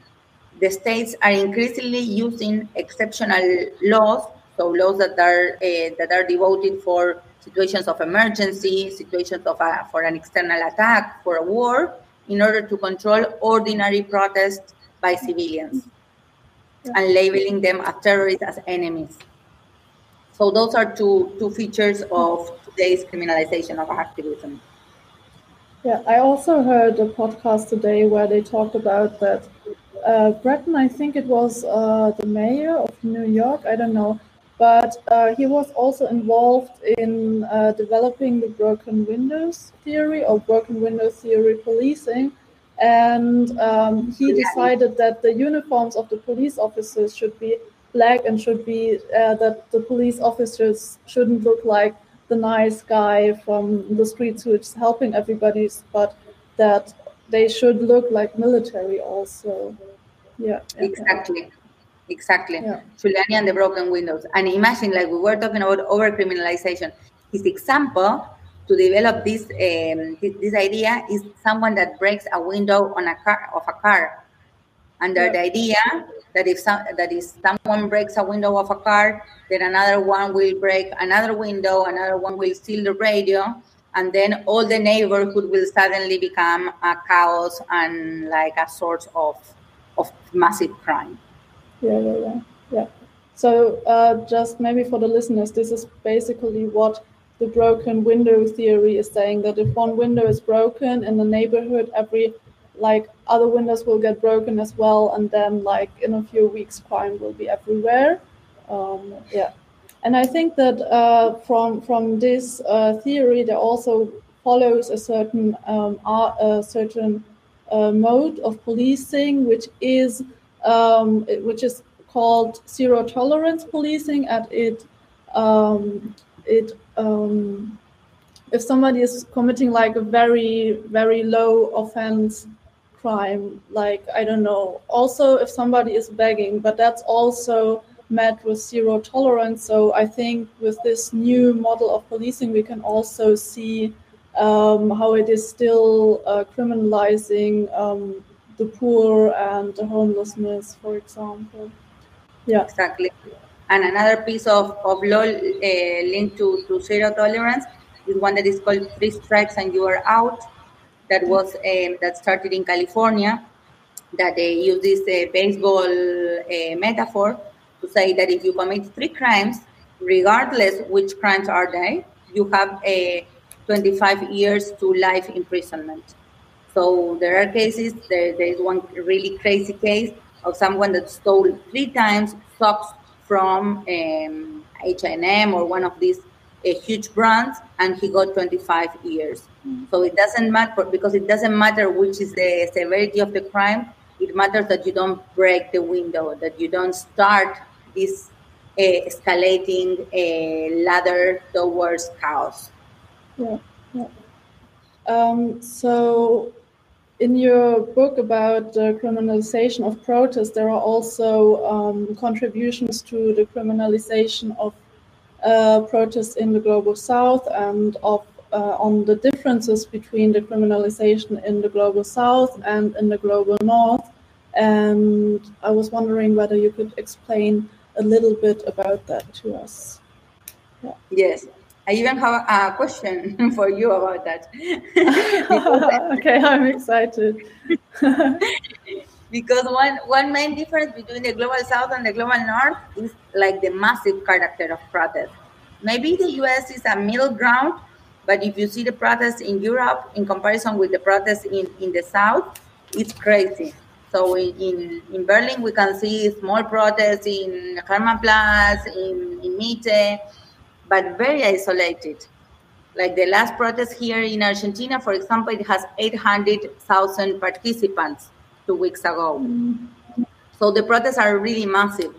the states are increasingly using exceptional laws, so laws that are uh, that are devoted for situations of emergency, situations of for an external attack, for a war, in order to control ordinary protests by civilians and labeling them as terrorists as enemies. So those are two two features of today's criminalization of activism. Yeah, I also heard a podcast today where they talked about that. Uh, Bratton, I think it was uh, the mayor of New York. I don't know, but uh, he was also involved in uh, developing the broken windows theory or broken window theory policing. And um, he decided that the uniforms of the police officers should be black and should be uh, that the police officers shouldn't look like the nice guy from the streets who's helping everybody, but that they should look like military also. Yeah, exactly. Exactly. Yeah. Giuliani and the broken windows. And imagine, like we were talking about over criminalization. His example to develop this, um, this, idea is someone that breaks a window on a car of a car. Under yeah. the idea that if some, that if someone breaks a window of a car, then another one will break another window, another one will steal the radio, and then all the neighborhood will suddenly become a chaos and like a source of of massive crime. Yeah, yeah, yeah, yeah. So uh, just maybe for the listeners, this is basically what the broken window theory is saying that if one window is broken in the neighborhood, every like other windows will get broken as well, and then like in a few weeks, crime will be everywhere. Um, yeah, and I think that uh, from from this uh, theory, there also follows a certain um, a certain uh, mode of policing, which is um, which is called zero tolerance policing, and it um, it um, if somebody is committing like a very very low offense crime like i don't know. Also if somebody is begging but that's also met with zero tolerance. So i think with this new model of policing we can also see um, how it is still uh, criminalizing um, the poor and the homelessness for example yeah exactly and another piece of, of law uh, linked to, to zero tolerance is one that is called Three Strikes and You Are Out. That was um, that started in California. That they use this uh, baseball uh, metaphor to say that if you commit three crimes, regardless which crimes are they, you have a 25 years to life imprisonment. So there are cases. There, there is one really crazy case of someone that stole three times socks from um, H&M or one of these a huge brands, and he got 25 years. Mm-hmm. So it doesn't matter because it doesn't matter which is the severity of the crime. It matters that you don't break the window, that you don't start this uh, escalating uh, ladder towards chaos. Yeah, yeah. Um, so, in your book about the criminalization of protest, there are also um, contributions to the criminalization of uh, protests in the global south and of uh, on the differences between the criminalization in the global south and in the global north. And I was wondering whether you could explain a little bit about that to us. Yeah. Yes. I even have a question for you about that. okay, I'm excited. because one one main difference between the global south and the global north is like the massive character of protest maybe the us is a middle ground but if you see the protests in europe in comparison with the protests in, in the south it's crazy so in, in, in berlin we can see small protests in hermannplatz in, in mitte but very isolated like the last protest here in argentina for example it has 800000 participants two weeks ago. Mm-hmm. So the protests are really massive.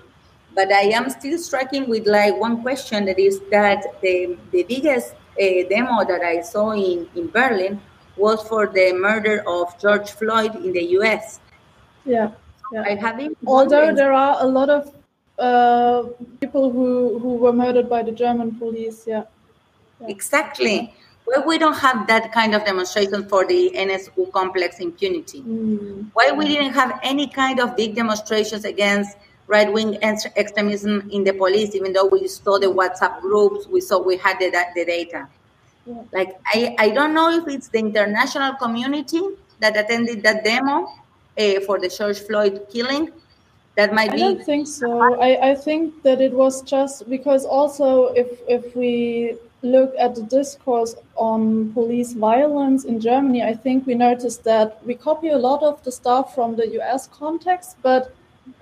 But I am still striking with like one question that is that the, the biggest uh, demo that I saw in, in Berlin was for the murder of George Floyd in the US. Yeah. yeah. I have Although there are a lot of uh, people who, who were murdered by the German police, yeah. yeah. Exactly. Why we don't have that kind of demonstration for the NSU complex impunity? Mm. Why we didn't have any kind of big demonstrations against right wing extremism in the police, even though we saw the WhatsApp groups, we saw we had the, the data. Yeah. Like I, I don't know if it's the international community that attended that demo uh, for the George Floyd killing. That might be. I don't think so. I, I think that it was just because also if if we look at the discourse on police violence in Germany, I think we noticed that we copy a lot of the stuff from the US context, but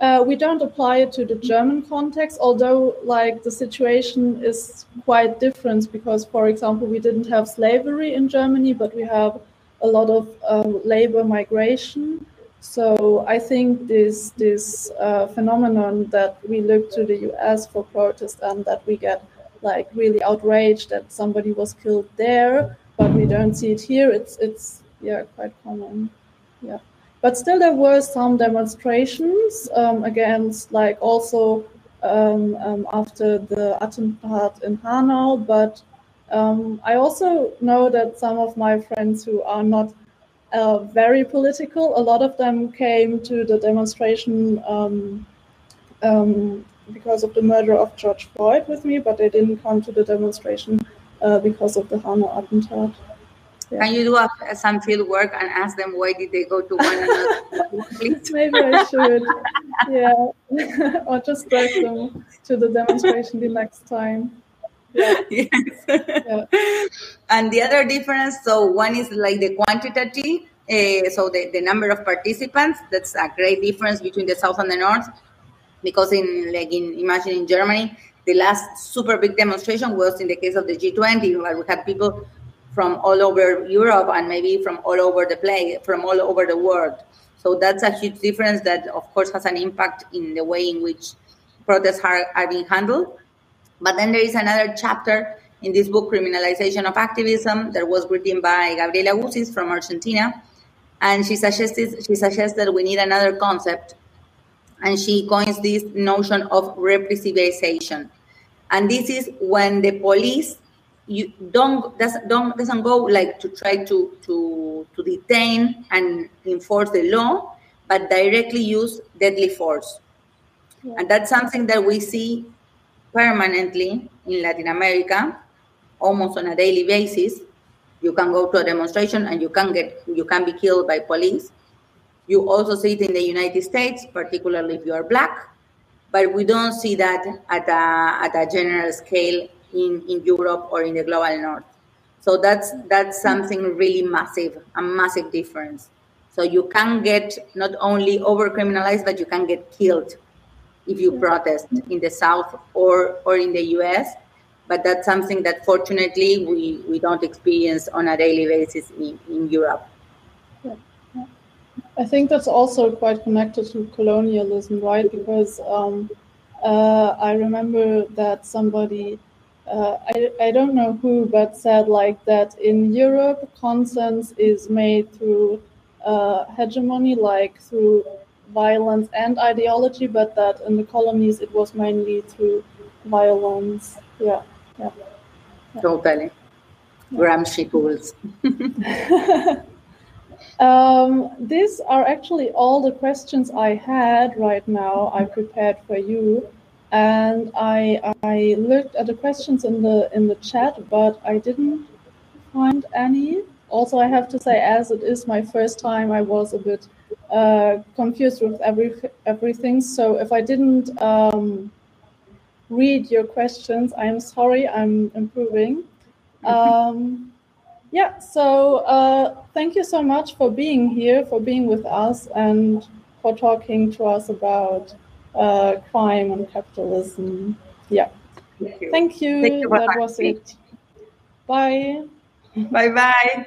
uh, we don't apply it to the German context, although like the situation is quite different because, for example, we didn't have slavery in Germany, but we have a lot of um, labor migration. So I think this this uh, phenomenon that we look to the US for protest and that we get like really outraged that somebody was killed there, but we don't see it here. It's it's yeah quite common. Yeah, but still there were some demonstrations um, against like also um, um, after the attentat in Hanau, but um, I also know that some of my friends who are not uh, very political, a lot of them came to the demonstration um, um, because of the murder of George Floyd with me, but they didn't come to the demonstration uh, because of the Hanau attentat. Yeah. Can you do a, some field work and ask them why did they go to one another? Please? Maybe I should. yeah, or just drag them to the demonstration the next time. Yes. yeah. And the other difference, so one is like the quantitative Uh, so the, the number of participants, that's a great difference between the south and the north. Because in like in imagine in Germany, the last super big demonstration was in the case of the G20, where we had people from all over Europe and maybe from all over the place, from all over the world. So that's a huge difference that, of course, has an impact in the way in which protests are, are being handled. But then there is another chapter in this book, Criminalization of Activism, that was written by Gabriela Gusis from Argentina. And she suggested, she suggests that we need another concept. And she coins this notion of repressivization. And this is when the police you don't doesn't don't doesn't go like to try to to to detain and enforce the law, but directly use deadly force, yeah. and that's something that we see permanently in Latin America, almost on a daily basis. You can go to a demonstration and you can get you can be killed by police. You also see it in the United States, particularly if you are black, but we don't see that at a at a general scale in, in Europe or in the global north. So that's that's something really massive, a massive difference. So you can get not only over criminalized, but you can get killed if you protest in the south or or in the US. But that's something that fortunately we, we don't experience on a daily basis in, in Europe. I think that's also quite connected to colonialism, right? Because um, uh, I remember that somebody uh, I, I don't know who, but said like that in Europe, consent is made through uh, hegemony, like through violence and ideology, but that in the colonies it was mainly through violence. Yeah, yeah. yeah. Totally. Yeah. Gramsci um, these are actually all the questions I had right now. I prepared for you and I I looked at the questions in the in the chat, but I didn't find any. Also, I have to say, as it is my first time, I was a bit uh, confused with every everything. So if I didn't um, read your questions, I'm sorry. I'm improving. Um, yeah. So uh, thank you so much for being here, for being with us, and for talking to us about uh, crime and capitalism. Yeah. Thank you. Thank you. Thank you that was it. Bye. Bye bye.